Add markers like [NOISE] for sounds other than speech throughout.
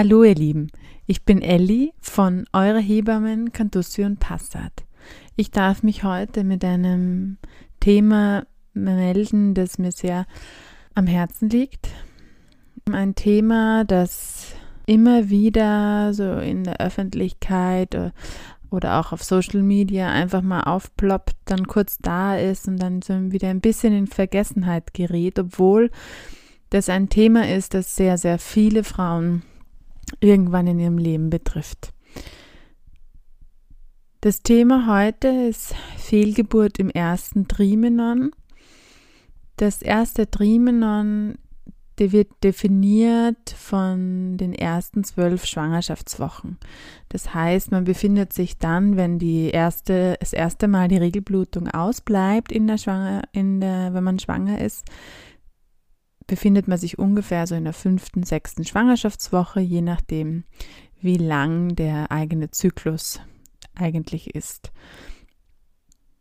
Hallo ihr Lieben, ich bin Elli von Eure Hebammen Cantussi und Passat. Ich darf mich heute mit einem Thema melden, das mir sehr am Herzen liegt. Ein Thema, das immer wieder so in der Öffentlichkeit oder auch auf Social Media einfach mal aufploppt, dann kurz da ist und dann so wieder ein bisschen in Vergessenheit gerät, obwohl das ein Thema ist, das sehr, sehr viele Frauen irgendwann in ihrem Leben betrifft. Das Thema heute ist Fehlgeburt im ersten Trimenon. Das erste Trimenon wird definiert von den ersten zwölf Schwangerschaftswochen. Das heißt, man befindet sich dann, wenn die erste, das erste Mal die Regelblutung ausbleibt in der Schwanger, in der, wenn man schwanger ist, befindet man sich ungefähr so in der fünften, sechsten Schwangerschaftswoche, je nachdem, wie lang der eigene Zyklus eigentlich ist.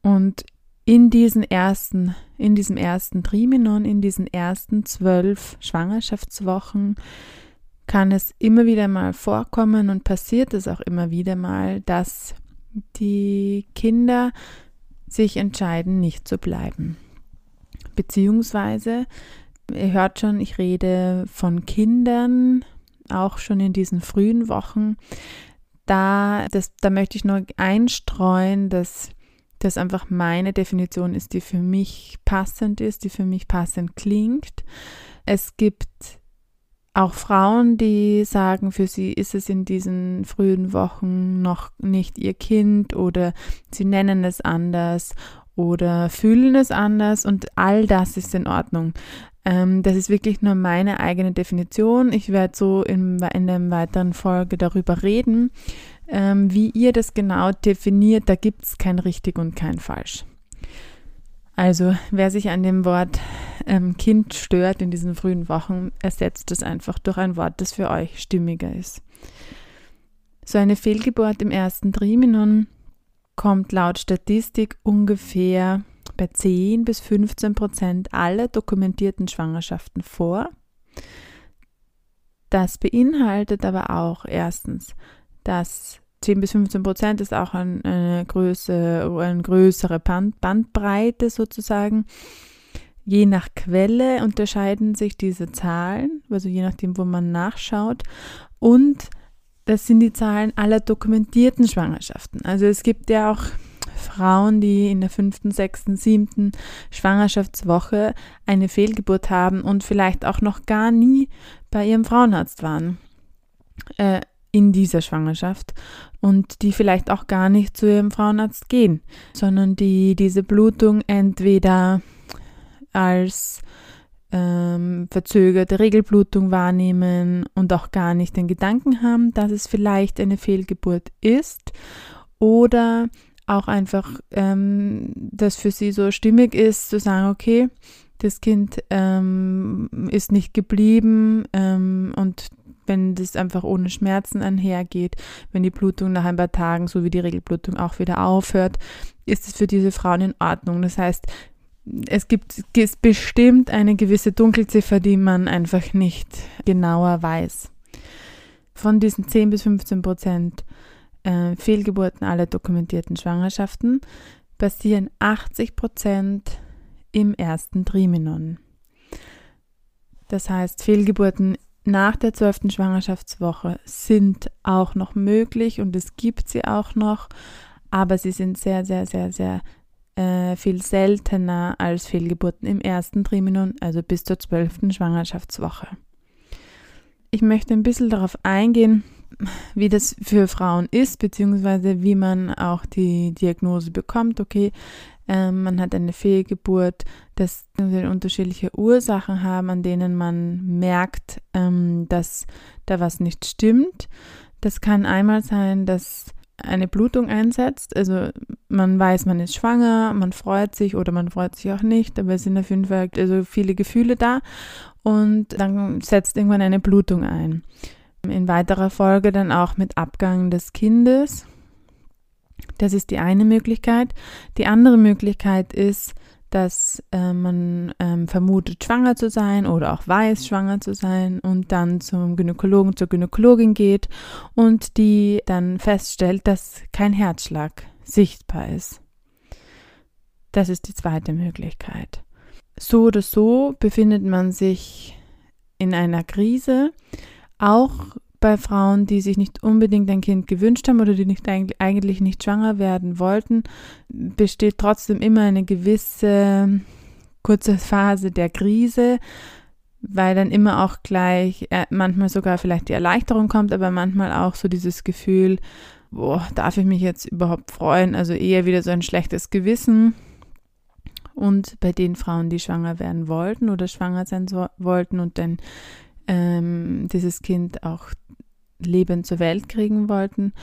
Und in diesen ersten, in diesem ersten Trimenon, in diesen ersten zwölf Schwangerschaftswochen kann es immer wieder mal vorkommen und passiert es auch immer wieder mal, dass die Kinder sich entscheiden, nicht zu bleiben. Beziehungsweise Ihr hört schon, ich rede von Kindern, auch schon in diesen frühen Wochen. Da, das, da möchte ich nur einstreuen, dass das einfach meine Definition ist, die für mich passend ist, die für mich passend klingt. Es gibt auch Frauen, die sagen, für sie ist es in diesen frühen Wochen noch nicht ihr Kind oder sie nennen es anders oder fühlen es anders und all das ist in Ordnung. Ähm, das ist wirklich nur meine eigene Definition. Ich werde so in, in einer weiteren Folge darüber reden, ähm, wie ihr das genau definiert. Da gibt es kein richtig und kein falsch. Also wer sich an dem Wort ähm, Kind stört in diesen frühen Wochen, ersetzt es einfach durch ein Wort, das für euch stimmiger ist. So eine Fehlgeburt im ersten Trimenon kommt laut Statistik ungefähr bei 10 bis 15 Prozent aller dokumentierten Schwangerschaften vor. Das beinhaltet aber auch erstens, dass 10 bis 15 Prozent ist auch ein, eine, Größe, eine größere Band, Bandbreite sozusagen. Je nach Quelle unterscheiden sich diese Zahlen, also je nachdem, wo man nachschaut. Und das sind die Zahlen aller dokumentierten Schwangerschaften. Also es gibt ja auch Frauen, die in der fünften, sechsten, siebten Schwangerschaftswoche eine Fehlgeburt haben und vielleicht auch noch gar nie bei ihrem Frauenarzt waren äh, in dieser Schwangerschaft und die vielleicht auch gar nicht zu ihrem Frauenarzt gehen, sondern die diese Blutung entweder als ähm, verzögerte Regelblutung wahrnehmen und auch gar nicht den Gedanken haben, dass es vielleicht eine Fehlgeburt ist oder auch einfach ähm, das für sie so stimmig ist, zu sagen, okay, das Kind ähm, ist nicht geblieben ähm, und wenn das einfach ohne Schmerzen einhergeht, wenn die Blutung nach ein paar Tagen, so wie die Regelblutung auch wieder aufhört, ist es für diese Frauen in Ordnung. Das heißt, es gibt es bestimmt eine gewisse Dunkelziffer, die man einfach nicht genauer weiß. Von diesen 10 bis 15 Prozent äh, Fehlgeburten aller dokumentierten Schwangerschaften passieren 80 Prozent im ersten Trimenon. Das heißt, Fehlgeburten nach der zwölften Schwangerschaftswoche sind auch noch möglich und es gibt sie auch noch, aber sie sind sehr, sehr, sehr, sehr äh, viel seltener als Fehlgeburten im ersten Trimenon, also bis zur zwölften Schwangerschaftswoche. Ich möchte ein bisschen darauf eingehen, wie das für Frauen ist, beziehungsweise wie man auch die Diagnose bekommt. Okay, ähm, man hat eine Fehlgeburt, dass wir unterschiedliche Ursachen haben, an denen man merkt, ähm, dass da was nicht stimmt. Das kann einmal sein, dass eine Blutung einsetzt. Also man weiß, man ist schwanger, man freut sich oder man freut sich auch nicht, aber es sind auf jeden Fall also viele Gefühle da und dann setzt irgendwann eine Blutung ein. In weiterer Folge dann auch mit Abgang des Kindes. Das ist die eine Möglichkeit. Die andere Möglichkeit ist, dass äh, man ähm, vermutet, schwanger zu sein oder auch weiß, schwanger zu sein und dann zum Gynäkologen, zur Gynäkologin geht und die dann feststellt, dass kein Herzschlag sichtbar ist. Das ist die zweite Möglichkeit. So oder so befindet man sich in einer Krise, auch bei Frauen, die sich nicht unbedingt ein Kind gewünscht haben oder die nicht eigentlich nicht schwanger werden wollten, besteht trotzdem immer eine gewisse kurze Phase der Krise, weil dann immer auch gleich äh, manchmal sogar vielleicht die Erleichterung kommt, aber manchmal auch so dieses Gefühl, boah, darf ich mich jetzt überhaupt freuen? Also eher wieder so ein schlechtes Gewissen. Und bei den Frauen, die schwanger werden wollten oder schwanger sein so, wollten und dann ähm, dieses Kind auch lebend zur Welt kriegen wollten,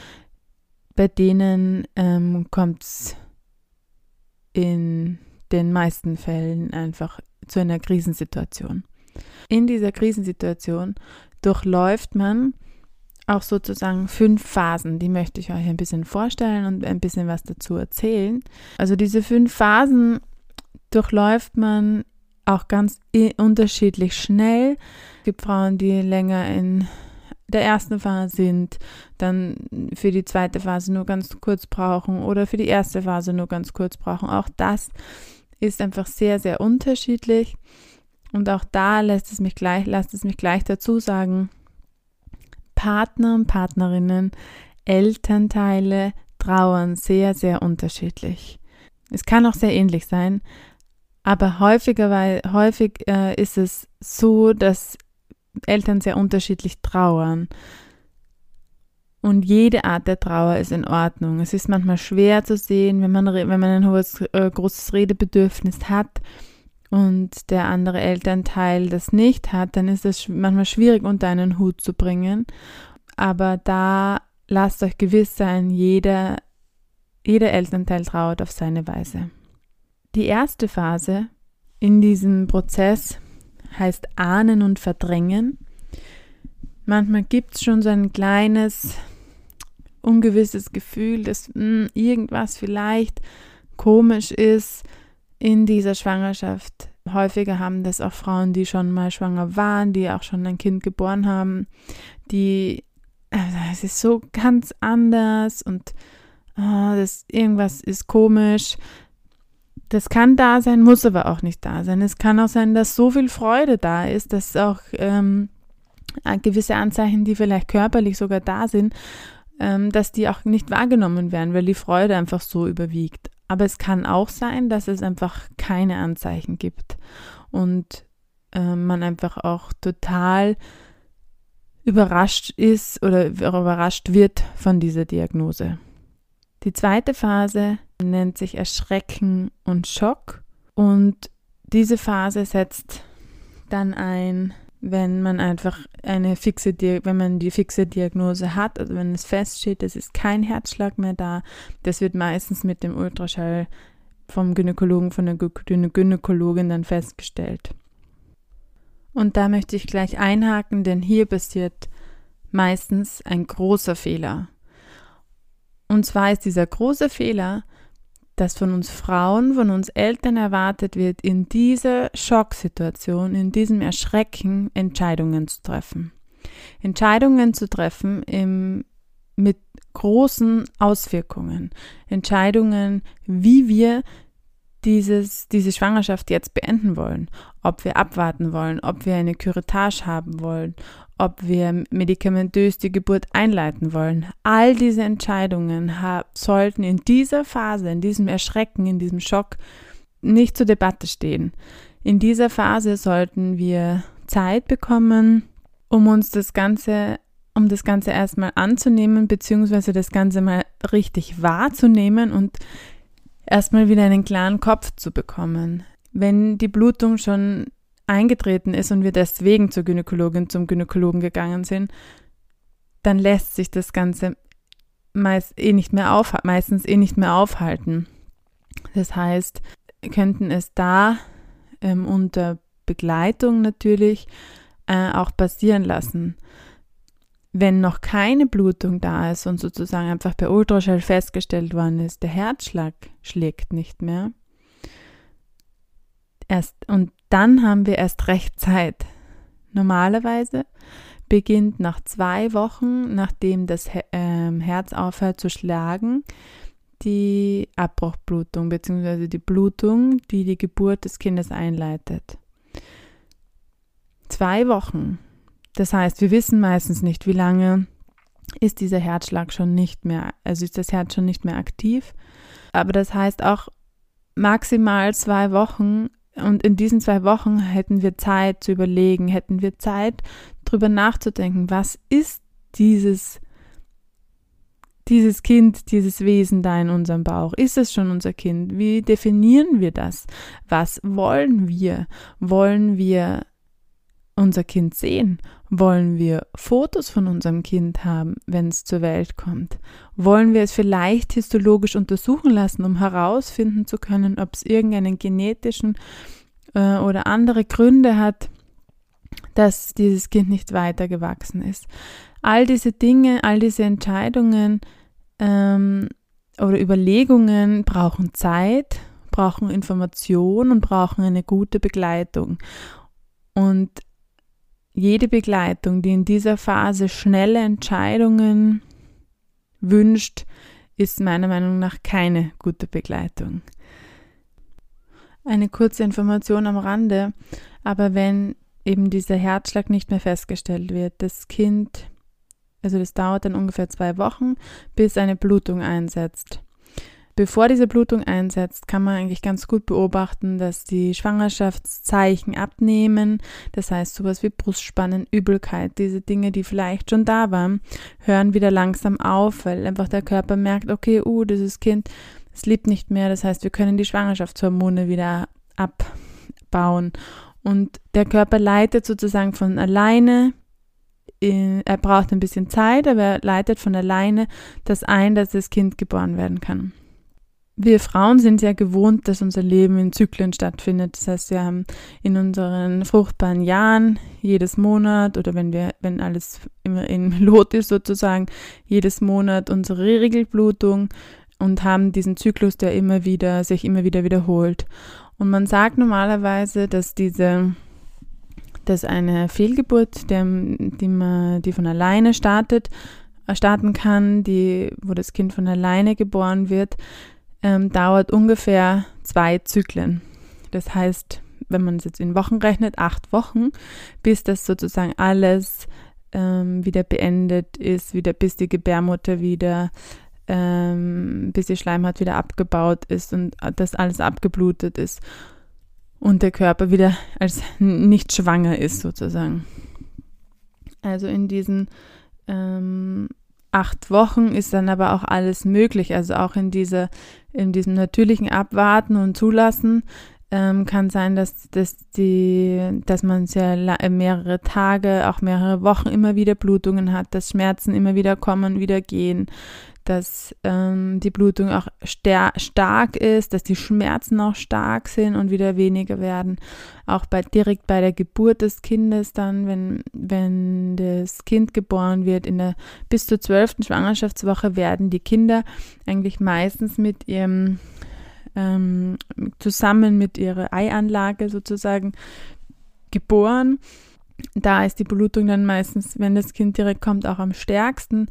bei denen ähm, kommt es in den meisten Fällen einfach zu einer Krisensituation. In dieser Krisensituation durchläuft man auch sozusagen fünf Phasen. Die möchte ich euch ein bisschen vorstellen und ein bisschen was dazu erzählen. Also diese fünf Phasen durchläuft man auch ganz unterschiedlich schnell. Es gibt Frauen, die länger in der ersten Phase sind, dann für die zweite Phase nur ganz kurz brauchen oder für die erste Phase nur ganz kurz brauchen. Auch das ist einfach sehr, sehr unterschiedlich. Und auch da lässt es mich gleich, lasst es mich gleich dazu sagen, Partner und Partnerinnen, Elternteile trauern sehr, sehr unterschiedlich. Es kann auch sehr ähnlich sein, aber häufiger, weil häufig äh, ist es so, dass Eltern sehr unterschiedlich trauern. Und jede Art der Trauer ist in Ordnung. Es ist manchmal schwer zu sehen, wenn man, wenn man ein hohes, äh, großes Redebedürfnis hat und der andere Elternteil das nicht hat, dann ist es manchmal schwierig unter einen Hut zu bringen. Aber da lasst euch gewiss sein, jeder, jeder Elternteil trauert auf seine Weise. Die erste Phase in diesem Prozess heißt Ahnen und Verdrängen. Manchmal gibt es schon so ein kleines, ungewisses Gefühl, dass mh, hm, irgendwas vielleicht komisch ist in dieser Schwangerschaft. Häufiger haben das auch Frauen, die schon mal schwanger waren, die auch schon ein Kind geboren haben, die, also es ist so ganz anders und oh, das, irgendwas ist komisch. Das kann da sein, muss aber auch nicht da sein. Es kann auch sein, dass so viel Freude da ist, dass auch ähm, gewisse Anzeichen, die vielleicht körperlich sogar da sind, ähm, dass die auch nicht wahrgenommen werden, weil die Freude einfach so überwiegt. Aber es kann auch sein, dass es einfach keine Anzeichen gibt und äh, man einfach auch total überrascht ist oder überrascht wird von dieser Diagnose. Die zweite Phase nennt sich Erschrecken und Schock und diese Phase setzt dann ein, wenn man einfach eine fixe, wenn man die fixe Diagnose hat, also wenn es feststeht, es ist kein Herzschlag mehr da, das wird meistens mit dem Ultraschall vom Gynäkologen, von der Gynäkologin dann festgestellt. Und da möchte ich gleich einhaken, denn hier passiert meistens ein großer Fehler. Und zwar ist dieser große Fehler, dass von uns Frauen, von uns Eltern erwartet wird, in dieser Schocksituation, in diesem Erschrecken Entscheidungen zu treffen. Entscheidungen zu treffen im, mit großen Auswirkungen. Entscheidungen, wie wir dieses, diese Schwangerschaft jetzt beenden wollen. Ob wir abwarten wollen, ob wir eine Curettage haben wollen, ob wir medikamentös die Geburt einleiten wollen. All diese Entscheidungen sollten in dieser Phase, in diesem Erschrecken, in diesem Schock nicht zur Debatte stehen. In dieser Phase sollten wir Zeit bekommen, um uns das Ganze, um das Ganze erstmal anzunehmen, beziehungsweise das Ganze mal richtig wahrzunehmen und erstmal wieder einen klaren Kopf zu bekommen. Wenn die Blutung schon eingetreten ist und wir deswegen zur Gynäkologin, zum Gynäkologen gegangen sind, dann lässt sich das Ganze meist eh nicht mehr auf, meistens eh nicht mehr aufhalten. Das heißt, könnten es da ähm, unter Begleitung natürlich äh, auch passieren lassen. Wenn noch keine Blutung da ist und sozusagen einfach per Ultraschall festgestellt worden ist, der Herzschlag schlägt nicht mehr, erst, und dann haben wir erst recht Zeit. Normalerweise beginnt nach zwei Wochen, nachdem das ähm, Herz aufhört zu schlagen, die Abbruchblutung bzw. die Blutung, die die Geburt des Kindes einleitet. Zwei Wochen. Das heißt, wir wissen meistens nicht, wie lange ist dieser Herzschlag schon nicht mehr, also ist das Herz schon nicht mehr aktiv. Aber das heißt auch maximal zwei Wochen und in diesen zwei Wochen hätten wir Zeit zu überlegen, hätten wir Zeit drüber nachzudenken, was ist dieses dieses Kind, dieses Wesen da in unserem Bauch? Ist es schon unser Kind? Wie definieren wir das? Was wollen wir? Wollen wir unser Kind sehen? Wollen wir Fotos von unserem Kind haben, wenn es zur Welt kommt? Wollen wir es vielleicht histologisch untersuchen lassen, um herausfinden zu können, ob es irgendeinen genetischen äh, oder andere Gründe hat, dass dieses Kind nicht weitergewachsen ist? All diese Dinge, all diese Entscheidungen ähm, oder Überlegungen brauchen Zeit, brauchen Information und brauchen eine gute Begleitung. Und jede Begleitung, die in dieser Phase schnelle Entscheidungen wünscht, ist meiner Meinung nach keine gute Begleitung. Eine kurze Information am Rande, aber wenn eben dieser Herzschlag nicht mehr festgestellt wird, das Kind, also das dauert dann ungefähr zwei Wochen, bis eine Blutung einsetzt. Bevor diese Blutung einsetzt, kann man eigentlich ganz gut beobachten, dass die Schwangerschaftszeichen abnehmen. Das heißt, sowas wie Brustspannen, Übelkeit, diese Dinge, die vielleicht schon da waren, hören wieder langsam auf, weil einfach der Körper merkt, okay, uh, dieses Kind, es liebt nicht mehr. Das heißt, wir können die Schwangerschaftshormone wieder abbauen. Und der Körper leitet sozusagen von alleine er braucht ein bisschen Zeit, aber er leitet von alleine das ein, dass das Kind geboren werden kann wir Frauen sind ja gewohnt, dass unser Leben in Zyklen stattfindet. Das heißt, wir haben in unseren fruchtbaren Jahren jedes Monat oder wenn wir, wenn alles immer in [LAUGHS] Lot ist sozusagen, jedes Monat unsere Regelblutung und haben diesen Zyklus, der immer wieder, sich immer wieder wiederholt. Und man sagt normalerweise, dass diese, dass eine Fehlgeburt, der, die, man, die von alleine startet, starten kann, die, wo das Kind von alleine geboren wird, ähm, dauert ungefähr zwei Zyklen. Das heißt, wenn man es jetzt in Wochen rechnet, acht Wochen, bis das sozusagen alles ähm, wieder beendet ist, wieder bis die Gebärmutter wieder, ähm, bis die Schleimhaut wieder abgebaut ist und das alles abgeblutet ist und der Körper wieder als nicht schwanger ist sozusagen. Also in diesen ähm, acht Wochen ist dann aber auch alles möglich. Also auch in, diese, in diesem natürlichen Abwarten und Zulassen ähm, kann sein, dass, dass, die, dass man sehr mehrere Tage, auch mehrere Wochen immer wieder Blutungen hat, dass Schmerzen immer wieder kommen, wieder gehen, dass ähm, die Blutung auch stark ist, dass die Schmerzen auch stark sind und wieder weniger werden. Auch bei, direkt bei der Geburt des Kindes dann, wenn, wenn das Kind geboren wird, in der bis zur zwölften Schwangerschaftswoche werden die Kinder eigentlich meistens mit ihrem ähm, zusammen mit ihrer Eianlage sozusagen geboren. Da ist die Blutung dann meistens, wenn das Kind direkt kommt, auch am stärksten.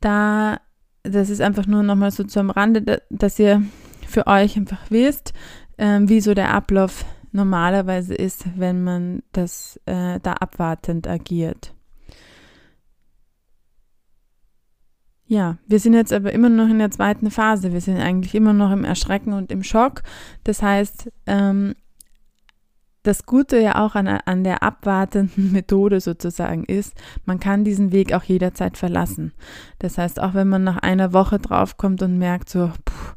Da das ist einfach nur nochmal so zum Rande, dass ihr für euch einfach wisst, ähm, wie so der Ablauf normalerweise ist, wenn man das äh, da abwartend agiert. Ja, wir sind jetzt aber immer noch in der zweiten Phase. Wir sind eigentlich immer noch im Erschrecken und im Schock. Das heißt, ähm, das Gute ja auch an, an der abwartenden [LAUGHS] Methode sozusagen ist, man kann diesen Weg auch jederzeit verlassen. Das heißt, auch wenn man nach einer Woche draufkommt und merkt so, pff,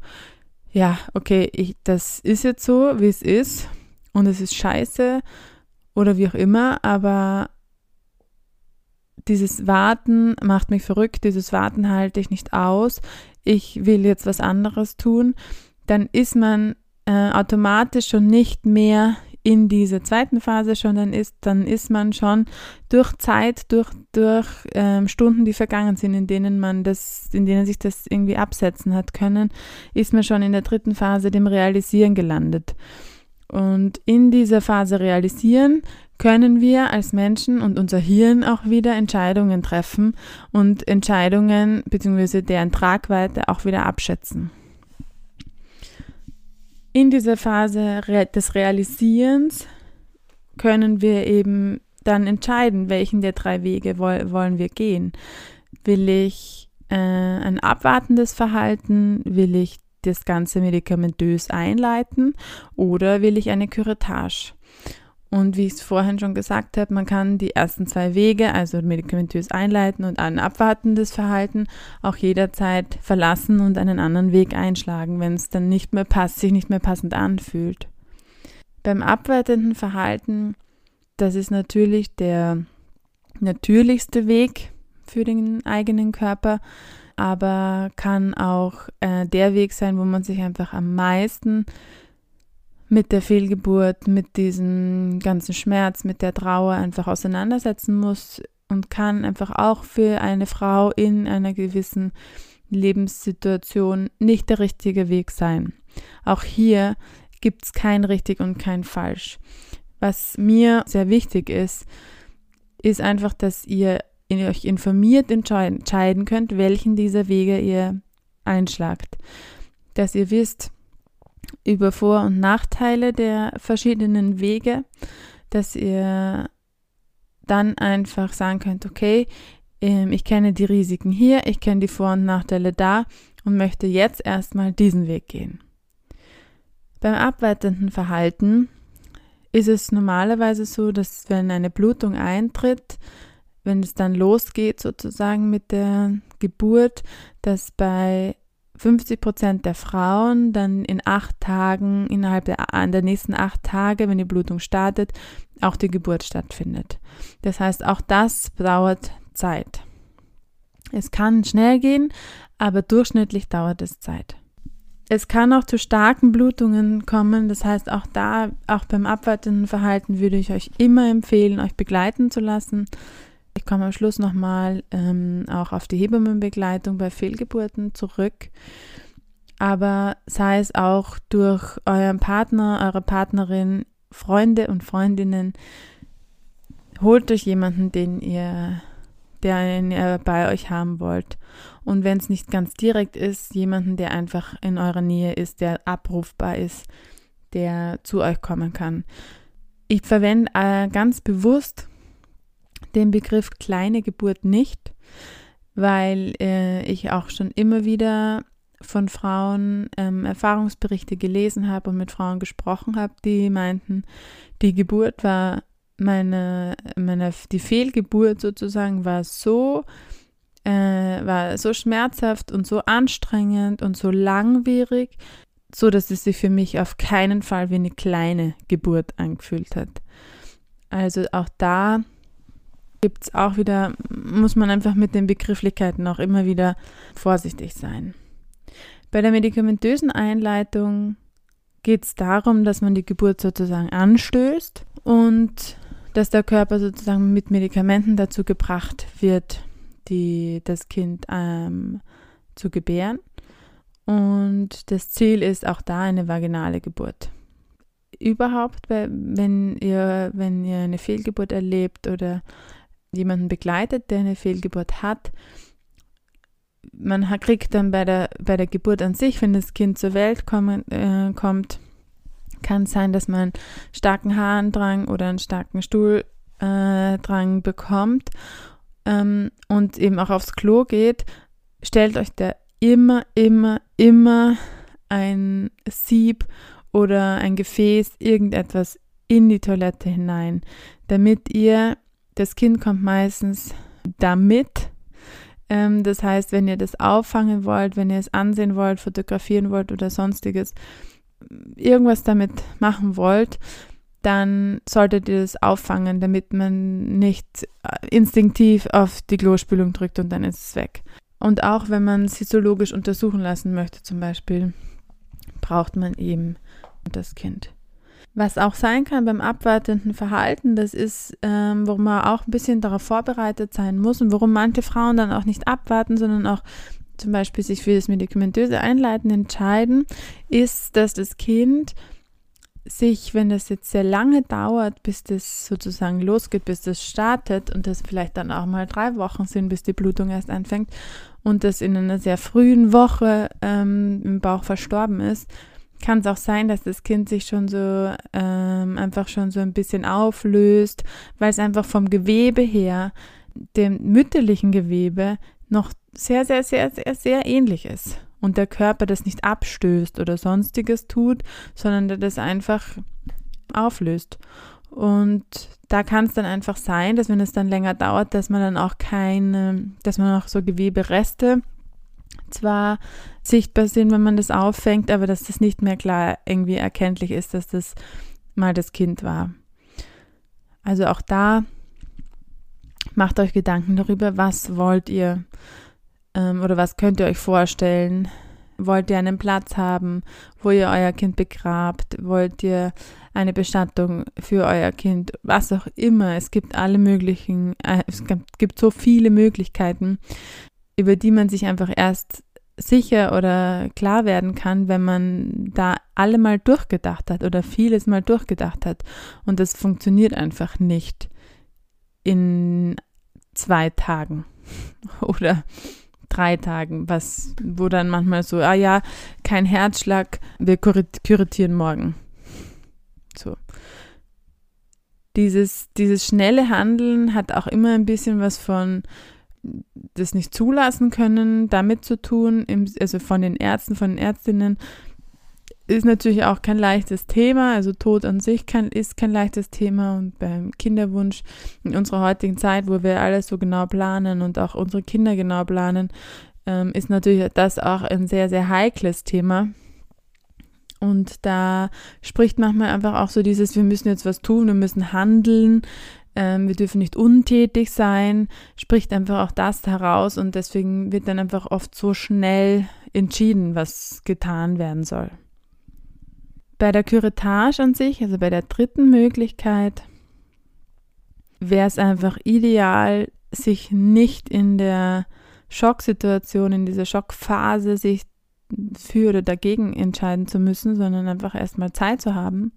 ja, okay, ich, das ist jetzt so, wie es ist und es ist scheiße oder wie auch immer, aber dieses Warten macht mich verrückt, dieses Warten halte ich nicht aus, ich will jetzt was anderes tun, dann ist man äh, automatisch schon nicht mehr in dieser zweiten Phase schon dann ist, dann ist man schon durch Zeit, durch, durch ähm, Stunden, die vergangen sind, in denen man das, in denen sich das irgendwie absetzen hat können, ist man schon in der dritten Phase dem Realisieren gelandet. Und in dieser Phase realisieren können wir als Menschen und unser Hirn auch wieder Entscheidungen treffen und Entscheidungen bzw. deren Tragweite auch wieder abschätzen. In dieser Phase des Realisierens können wir eben dann entscheiden, welchen der drei Wege wollen wir gehen. Will ich äh, ein abwartendes Verhalten? Will ich das Ganze medikamentös einleiten oder will ich eine Curettage? Und wie ich es vorhin schon gesagt habe, man kann die ersten zwei Wege, also medikamentös einleiten und ein abwartendes Verhalten, auch jederzeit verlassen und einen anderen Weg einschlagen, wenn es dann nicht mehr passt, sich nicht mehr passend anfühlt. Beim abwartenden Verhalten, das ist natürlich der natürlichste Weg für den eigenen Körper, aber kann auch äh, der Weg sein, wo man sich einfach am meisten mit der Fehlgeburt, mit diesem ganzen Schmerz, mit der Trauer einfach auseinandersetzen muss und kann einfach auch für eine Frau in einer gewissen Lebenssituation nicht der richtige Weg sein. Auch hier gibt es kein richtig und kein falsch. Was mir sehr wichtig ist, ist einfach, dass ihr euch informiert entscheiden könnt, welchen dieser Wege ihr einschlagt. Dass ihr wisst über Vor- und Nachteile der verschiedenen Wege, dass ihr dann einfach sagen könnt, okay, ähm, ich kenne die Risiken hier, ich kenne die Vor- und Nachteile da und möchte jetzt erstmal diesen Weg gehen. Beim abwertenden Verhalten ist es normalerweise so, dass wenn eine Blutung eintritt, wenn es dann losgeht sozusagen mit der Geburt, dass bei 50 Prozent der Frauen dann in acht Tagen, innerhalb der, der nächsten acht Tage, wenn die Blutung startet, auch die Geburt stattfindet. Das heißt, auch das dauert Zeit. Es kann schnell gehen, aber durchschnittlich dauert es Zeit. Es kann auch zu starken Blutungen kommen. Das heißt, auch da, auch beim abwartenden Verhalten würde ich euch immer empfehlen, euch begleiten zu lassen. Ich komme am Schluss nochmal ähm, auch auf die Hebammenbegleitung bei Fehlgeburten zurück. Aber sei es auch durch euren Partner, eure Partnerin, Freunde und Freundinnen, holt euch jemanden, den ihr, den ihr bei euch haben wollt. Und wenn es nicht ganz direkt ist, jemanden, der einfach in eurer Nähe ist, der abrufbar ist, der zu euch kommen kann. Ich verwende äh, ganz bewusst den Begriff kleine Geburt nicht, weil äh, ich auch schon immer wieder von Frauen ähm, Erfahrungsberichte gelesen habe und mit Frauen gesprochen habe, die meinten, die Geburt war meine, meine die Fehlgeburt sozusagen war so äh, war so schmerzhaft und so anstrengend und so langwierig, so dass es sich für mich auf keinen Fall wie eine kleine Geburt angefühlt hat. Also auch da gibt es auch wieder, muss man einfach mit den Begrifflichkeiten auch immer wieder vorsichtig sein. Bei der medikamentösen Einleitung geht es darum, dass man die Geburt sozusagen anstößt und dass der Körper sozusagen mit Medikamenten dazu gebracht wird, die, das Kind ähm, zu gebären. Und das Ziel ist auch da eine vaginale Geburt. Überhaupt, wenn ihr, wenn ihr eine Fehlgeburt erlebt oder jemanden begleitet, der eine Fehlgeburt hat, man kriegt dann bei der, bei der Geburt an sich, wenn das Kind zur Welt kommen, äh, kommt, kann es sein, dass man starken Harndrang oder einen starken Stuhldrang äh, bekommt ähm, und eben auch aufs Klo geht. Stellt euch da immer, immer, immer ein Sieb oder ein Gefäß, irgendetwas in die Toilette hinein, damit ihr das Kind kommt meistens damit. Ähm, das heißt, wenn ihr das auffangen wollt, wenn ihr es ansehen wollt, fotografieren wollt oder sonstiges, irgendwas damit machen wollt, dann solltet ihr das auffangen, damit man nicht äh, instinktiv auf die Klospülung drückt und dann ist es weg. Und auch wenn man es histologisch untersuchen lassen möchte, zum Beispiel, braucht man eben das Kind. Was auch sein kann beim abwartenden Verhalten, das ist, ähm, worum man auch ein bisschen darauf vorbereitet sein muss und warum manche Frauen dann auch nicht abwarten, sondern auch zum Beispiel sich für das medikamentöse Einleiten entscheiden, ist, dass das Kind sich, wenn das jetzt sehr lange dauert, bis das sozusagen losgeht, bis das startet und das vielleicht dann auch mal drei Wochen sind, bis die Blutung erst anfängt und das in einer sehr frühen Woche ähm, im Bauch verstorben ist, kann es auch sein, dass das Kind sich schon so ähm, einfach schon so ein bisschen auflöst, weil es einfach vom Gewebe her dem mütterlichen Gewebe noch sehr, sehr, sehr, sehr, sehr ähnlich ist und der Körper das nicht abstößt oder sonstiges tut, sondern der das einfach auflöst. Und da kann es dann einfach sein, dass wenn es dann länger dauert, dass man dann auch keine, dass man auch so Gewebereste zwar sichtbar sind, wenn man das auffängt, aber dass das nicht mehr klar irgendwie erkenntlich ist, dass das mal das Kind war. Also auch da macht euch Gedanken darüber, was wollt ihr ähm, oder was könnt ihr euch vorstellen? Wollt ihr einen Platz haben, wo ihr euer Kind begrabt? Wollt ihr eine Bestattung für euer Kind? Was auch immer. Es gibt alle möglichen, äh, es gibt so viele Möglichkeiten, über die man sich einfach erst sicher oder klar werden kann, wenn man da alle mal durchgedacht hat oder vieles mal durchgedacht hat. Und das funktioniert einfach nicht in zwei Tagen [LAUGHS] oder drei Tagen, was, wo dann manchmal so, ah ja, kein Herzschlag, wir kuratieren morgen. So. Dieses, dieses schnelle Handeln hat auch immer ein bisschen was von das nicht zulassen können, damit zu tun, also von den Ärzten, von den Ärztinnen, ist natürlich auch kein leichtes Thema. Also Tod an sich kann, ist kein leichtes Thema. Und beim Kinderwunsch in unserer heutigen Zeit, wo wir alles so genau planen und auch unsere Kinder genau planen, ähm, ist natürlich das auch ein sehr, sehr heikles Thema. Und da spricht manchmal einfach auch so dieses, wir müssen jetzt was tun, wir müssen handeln, ähm, wir dürfen nicht untätig sein, spricht einfach auch das heraus und deswegen wird dann einfach oft so schnell entschieden, was getan werden soll. Bei der Curettage an sich, also bei der dritten Möglichkeit, wäre es einfach ideal, sich nicht in der Schocksituation, in dieser Schockphase sich für oder dagegen entscheiden zu müssen, sondern einfach erstmal Zeit zu haben.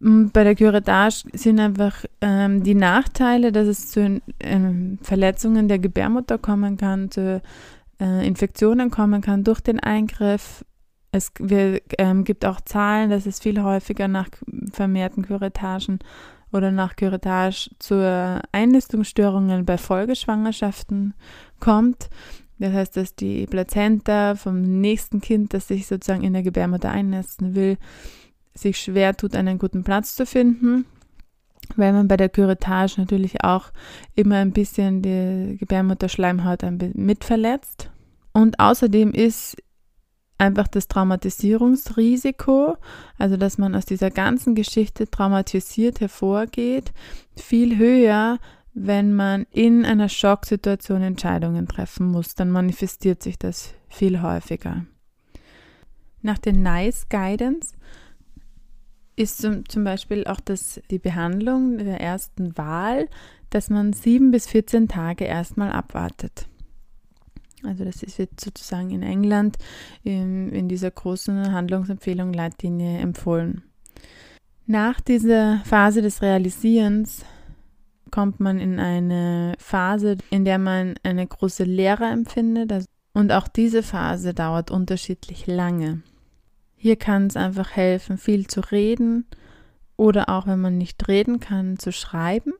Bei der Curettage sind einfach ähm, die Nachteile, dass es zu ähm, Verletzungen der Gebärmutter kommen kann, zu äh, Infektionen kommen kann durch den Eingriff, es wir, ähm, gibt auch Zahlen, dass es viel häufiger nach vermehrten Kuretagen oder nach Kuretage zu Einnistungsstörungen bei Folgeschwangerschaften kommt. Das heißt, dass die Plazenta vom nächsten Kind, das sich sozusagen in der Gebärmutter einnisten will, sich schwer tut, einen guten Platz zu finden, weil man bei der Curettage natürlich auch immer ein bisschen die Gebärmutterschleimhaut mit verletzt. Und außerdem ist einfach das Traumatisierungsrisiko, also dass man aus dieser ganzen Geschichte traumatisiert hervorgeht, viel höher, wenn man in einer Schocksituation Entscheidungen treffen muss. Dann manifestiert sich das viel häufiger. Nach den NICE Guidance ist zum, zum Beispiel auch das, die Behandlung der ersten Wahl, dass man sieben bis 14 Tage erstmal abwartet. Also das ist, wird sozusagen in England in, in dieser großen Handlungsempfehlung Leitlinie empfohlen. Nach dieser Phase des Realisierens kommt man in eine Phase, in der man eine große Leere empfindet. Also, und auch diese Phase dauert unterschiedlich lange. Hier kann es einfach helfen, viel zu reden oder auch wenn man nicht reden kann, zu schreiben,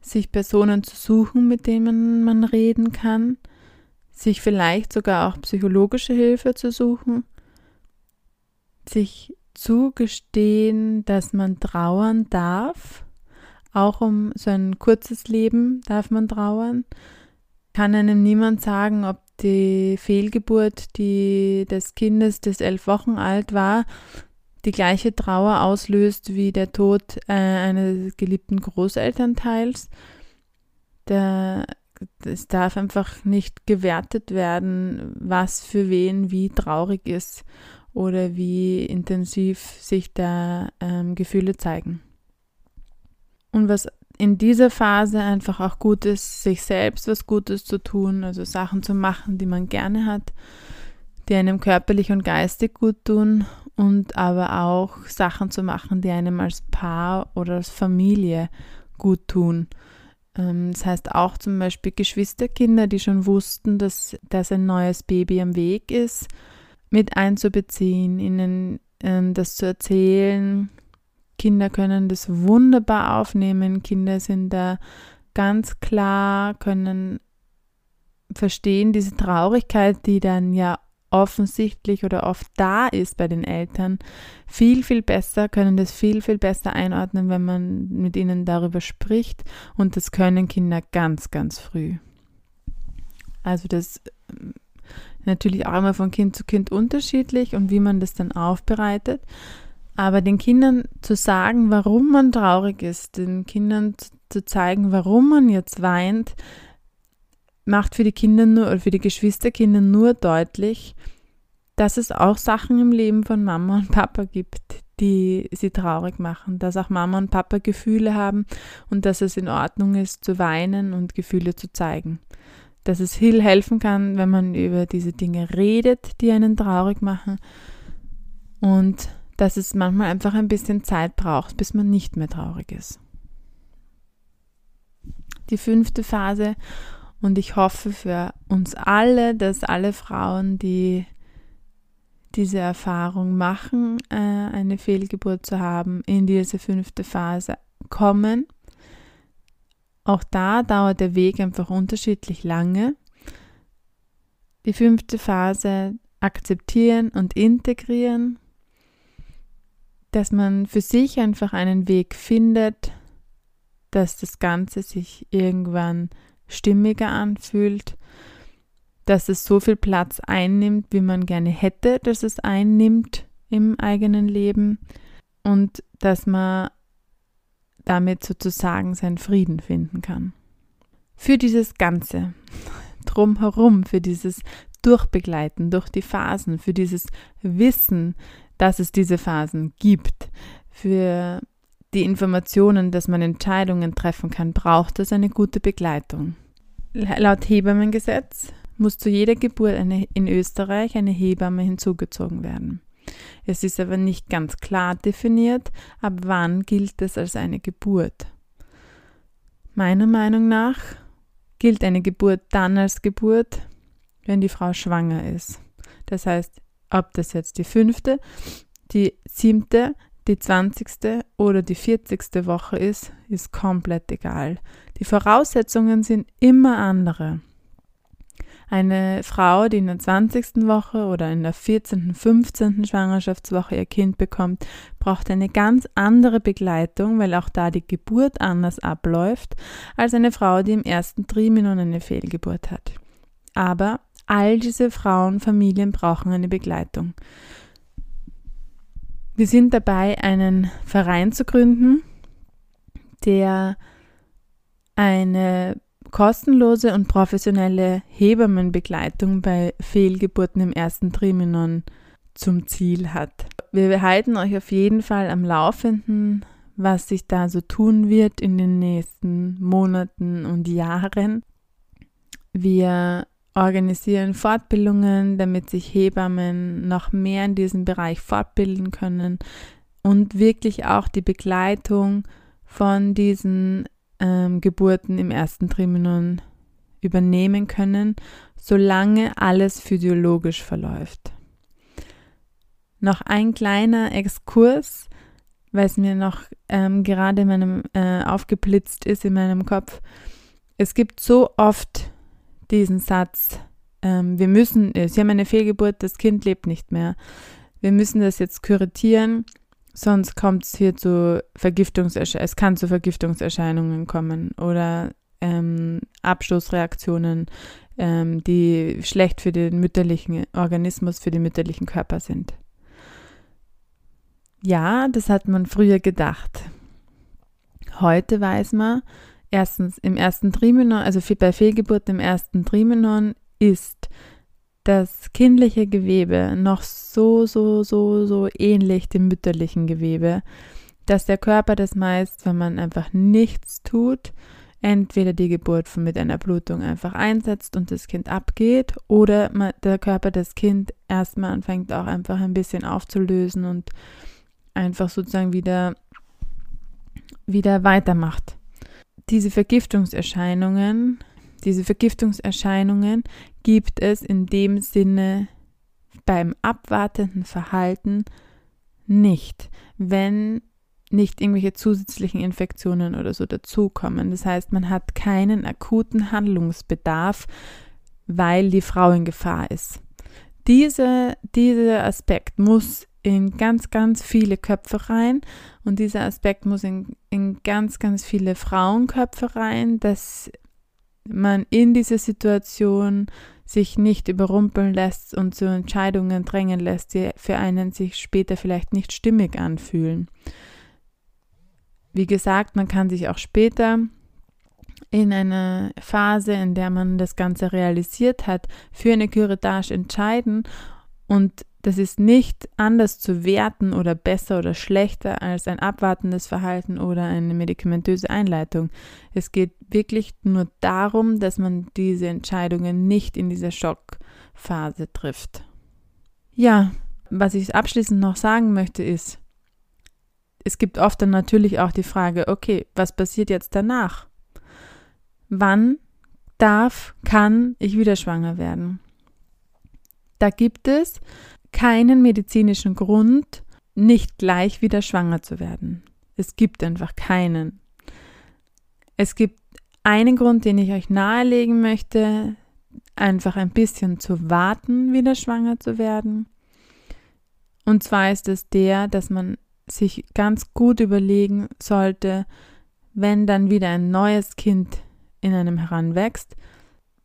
sich Personen zu suchen, mit denen man reden kann sich vielleicht sogar auch psychologische Hilfe zu suchen, sich zugestehen, dass man trauern darf, auch um so ein kurzes Leben darf man trauern, kann einem niemand sagen, ob die Fehlgeburt die des Kindes, das elf Wochen alt war, die gleiche Trauer auslöst wie der Tod äh, eines geliebten Großelternteils. Der es darf einfach nicht gewertet werden, was für wen wie traurig ist oder wie intensiv sich da ähm, Gefühle zeigen. Und was in dieser Phase einfach auch gut ist, sich selbst was Gutes zu tun, also Sachen zu machen, die man gerne hat, die einem körperlich und geistig gut tun und aber auch Sachen zu machen, die einem als Paar oder als Familie gut tun. Ähm, das heißt auch zum Beispiel Geschwisterkinder, die schon wussten, dass, dass ein neues Baby am Weg ist, mit einzubeziehen, ihnen äh, das zu erzählen. Kinder können das wunderbar aufnehmen. Kinder sind da ganz klar, können verstehen diese Traurigkeit, die dann ja offensichtlich oder oft da ist bei den Eltern, viel, viel besser, können das viel, viel besser einordnen, wenn man mit ihnen darüber spricht. Und das können Kinder ganz, ganz früh. Also das ähm, natürlich auch immer von Kind zu Kind unterschiedlich und wie man das dann aufbereitet. Aber den Kindern zu sagen, warum man traurig ist, den Kindern zu zeigen, warum man jetzt weint, macht für die Kinder nur oder für die Geschwisterkinder nur deutlich, dass es auch Sachen im Leben von Mama und Papa gibt, die sie traurig machen, dass auch Mama und Papa Gefühle haben und dass es in Ordnung ist zu weinen und Gefühle zu zeigen. Dass es viel helfen kann, wenn man über diese Dinge redet, die einen traurig machen und dass es manchmal einfach ein bisschen Zeit braucht, bis man nicht mehr traurig ist. Die fünfte Phase und ich hoffe für uns alle, dass alle Frauen, die diese Erfahrung machen, äh, eine Fehlgeburt zu haben, in diese fünfte Phase kommen. Auch da dauert der Weg einfach unterschiedlich lange. Die fünfte Phase akzeptieren und integrieren, dass man für sich einfach einen Weg findet, dass das Ganze sich irgendwann stimmiger anfühlt, dass es so viel Platz einnimmt, wie man gerne hätte, dass es einnimmt im eigenen Leben und dass man damit sozusagen seinen Frieden finden kann. Für dieses Ganze [LAUGHS] drumherum, für dieses Durchbegleiten durch die Phasen, für dieses Wissen, dass es diese Phasen gibt, für die Informationen, dass man Entscheidungen treffen kann, braucht es eine gute Begleitung. Laut Hebammengesetz muss zu jeder Geburt eine, in Österreich eine Hebamme hinzugezogen werden. Es ist aber nicht ganz klar definiert, ab wann gilt es als eine Geburt. Meiner Meinung nach gilt eine Geburt dann als Geburt, wenn die Frau schwanger ist. Das heißt, ob das jetzt die fünfte, die siebte, die zwanzigste oder die vierzigste Woche ist, ist komplett egal. Die Voraussetzungen sind immer andere. Eine Frau, die in der 20. Woche oder in der 14., 15. Schwangerschaftswoche ihr Kind bekommt, braucht eine ganz andere Begleitung, weil auch da die Geburt anders abläuft, als eine Frau, die im ersten Triminon eine Fehlgeburt hat. Aber all diese Frauen, Familien brauchen eine Begleitung. Wir sind dabei, einen Verein zu gründen, der eine kostenlose und professionelle Hebammenbegleitung bei Fehlgeburten im ersten Triminon zum Ziel hat. Wir halten euch auf jeden Fall am Laufenden, was sich da so tun wird in den nächsten Monaten und Jahren. Wir organisieren Fortbildungen, damit sich Hebammen noch mehr in diesem Bereich fortbilden können und wirklich auch die Begleitung von diesen ähm, Geburten im ersten Triminon übernehmen können, solange alles physiologisch verläuft. Noch ein kleiner Exkurs, weil es mir noch ähm, gerade in meinem äh, aufgeblitzt ist in meinem Kopf. Es gibt so oft diesen Satz, ähm, wir müssen, äh, Sie haben eine Fehlgeburt, das Kind lebt nicht mehr. Wir müssen das jetzt kuratieren Sonst kommt es hier zu Vergiftungserscheinungen, es kann zu Vergiftungserscheinungen kommen oder ähm, Abstoßreaktionen, ähm, die schlecht für den mütterlichen Organismus, für den mütterlichen Körper sind. Ja, das hat man früher gedacht. Heute weiß man, erstens im ersten Trimenon, also bei Fehlgeburten im ersten Trimenon ist das kindliche Gewebe noch so, so, so, so ähnlich dem mütterlichen Gewebe, dass der Körper das meist, wenn man einfach nichts tut, entweder die Geburt mit einer Blutung einfach einsetzt und das Kind abgeht oder der Körper das Kind erstmal anfängt auch einfach ein bisschen aufzulösen und einfach sozusagen wieder, wieder weitermacht. Diese Vergiftungserscheinungen, diese Vergiftungserscheinungen gibt es in dem Sinne beim abwartenden Verhalten nicht, wenn nicht irgendwelche zusätzlichen Infektionen oder so dazukommen. Das heißt, man hat keinen akuten Handlungsbedarf, weil die Frau in Gefahr ist. Diese, dieser Aspekt muss in ganz, ganz viele Köpfe rein und dieser Aspekt muss in, in ganz, ganz viele Frauenköpfe rein, dass man in dieser Situation sich nicht überrumpeln lässt und zu Entscheidungen drängen lässt, die für einen sich später vielleicht nicht stimmig anfühlen. Wie gesagt, man kann sich auch später in einer Phase, in der man das Ganze realisiert hat, für eine Curettage entscheiden und das ist nicht anders zu werten oder besser oder schlechter als ein abwartendes Verhalten oder eine medikamentöse Einleitung. Es geht wirklich nur darum, dass man diese Entscheidungen nicht in dieser Schockphase trifft. Ja, was ich abschließend noch sagen möchte ist, es gibt oft dann natürlich auch die Frage, okay, was passiert jetzt danach? Wann darf, kann ich wieder schwanger werden? Da gibt es keinen medizinischen Grund, nicht gleich wieder schwanger zu werden. Es gibt einfach keinen. Es gibt einen Grund, den ich euch nahelegen möchte, einfach ein bisschen zu warten, wieder schwanger zu werden. Und zwar ist es der, dass man sich ganz gut überlegen sollte, wenn dann wieder ein neues Kind in einem heranwächst,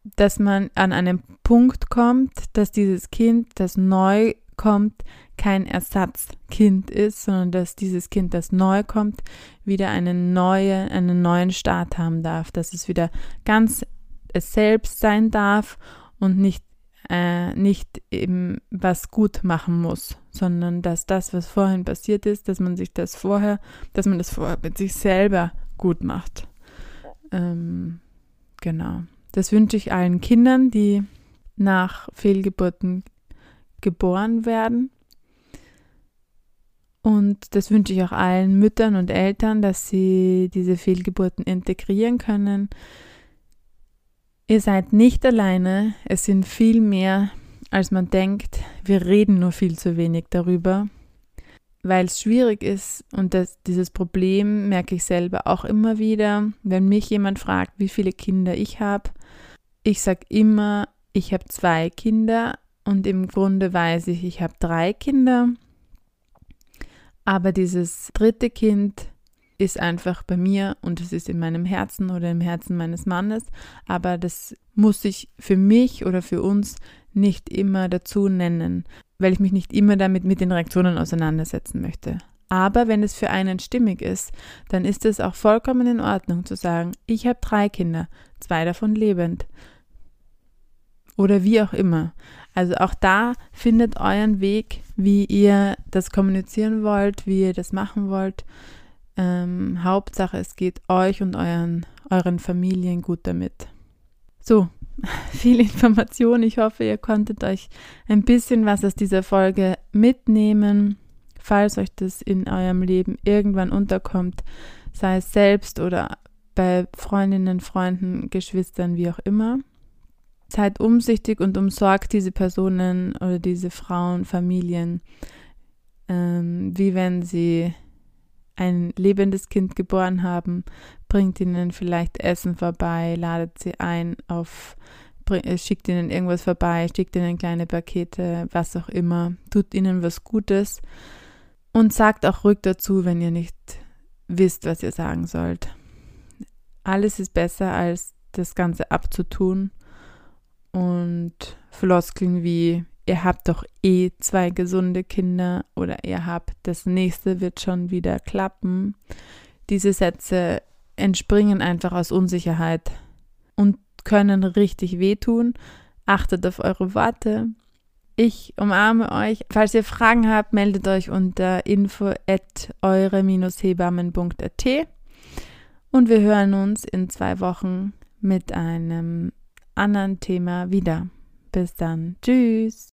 dass man an einen Punkt kommt, dass dieses Kind, das neu kommt, kein Ersatzkind ist, sondern dass dieses Kind, das neu kommt, wieder eine neue, einen neuen Start haben darf, dass es wieder ganz es selbst sein darf und nicht äh, nicht eben was gut machen muss, sondern dass das, was vorhin passiert ist, dass man sich das vorher, dass man das vorher mit sich selber gut macht. Ähm, genau. Das wünsche ich allen Kindern, die nach Fehlgeburten geboren werden. Und das wünsche ich auch allen Müttern und Eltern, dass sie diese Fehlgeburten integrieren können, Ihr seid nicht alleine, es sind viel mehr, als man denkt. Wir reden nur viel zu wenig darüber, weil es schwierig ist und das, dieses Problem merke ich selber auch immer wieder, wenn mich jemand fragt, wie viele Kinder ich habe. Ich sage immer, ich habe zwei Kinder und im Grunde weiß ich, ich habe drei Kinder. Aber dieses dritte Kind ist einfach bei mir und es ist in meinem Herzen oder im Herzen meines Mannes, aber das muss ich für mich oder für uns nicht immer dazu nennen, weil ich mich nicht immer damit mit den Reaktionen auseinandersetzen möchte. Aber wenn es für einen stimmig ist, dann ist es auch vollkommen in Ordnung zu sagen, ich habe drei Kinder, zwei davon lebend. Oder wie auch immer. Also auch da findet euren Weg, wie ihr das kommunizieren wollt, wie ihr das machen wollt. Ähm, Hauptsache, es geht euch und euren, euren Familien gut damit. So, [LAUGHS] viel Information. Ich hoffe, ihr konntet euch ein bisschen was aus dieser Folge mitnehmen. Falls euch das in eurem Leben irgendwann unterkommt, sei es selbst oder bei Freundinnen, Freunden, Geschwistern, wie auch immer. Seid umsichtig und umsorgt diese Personen oder diese Frauen, Familien, ähm, wie wenn sie ein lebendes Kind geboren haben, bringt ihnen vielleicht Essen vorbei, ladet sie ein auf, äh, schickt ihnen irgendwas vorbei, schickt ihnen kleine Pakete, was auch immer, tut ihnen was Gutes und sagt auch ruhig dazu, wenn ihr nicht wisst, was ihr sagen sollt. Alles ist besser, als das Ganze abzutun und Floskeln wie ihr habt doch eh zwei gesunde Kinder oder ihr habt, das nächste wird schon wieder klappen. Diese Sätze entspringen einfach aus Unsicherheit und können richtig wehtun. Achtet auf eure Worte. Ich umarme euch. Falls ihr Fragen habt, meldet euch unter info at eure-hebammen.at Und wir hören uns in zwei Wochen mit einem anderen Thema wieder. Bis dann. Tschüss.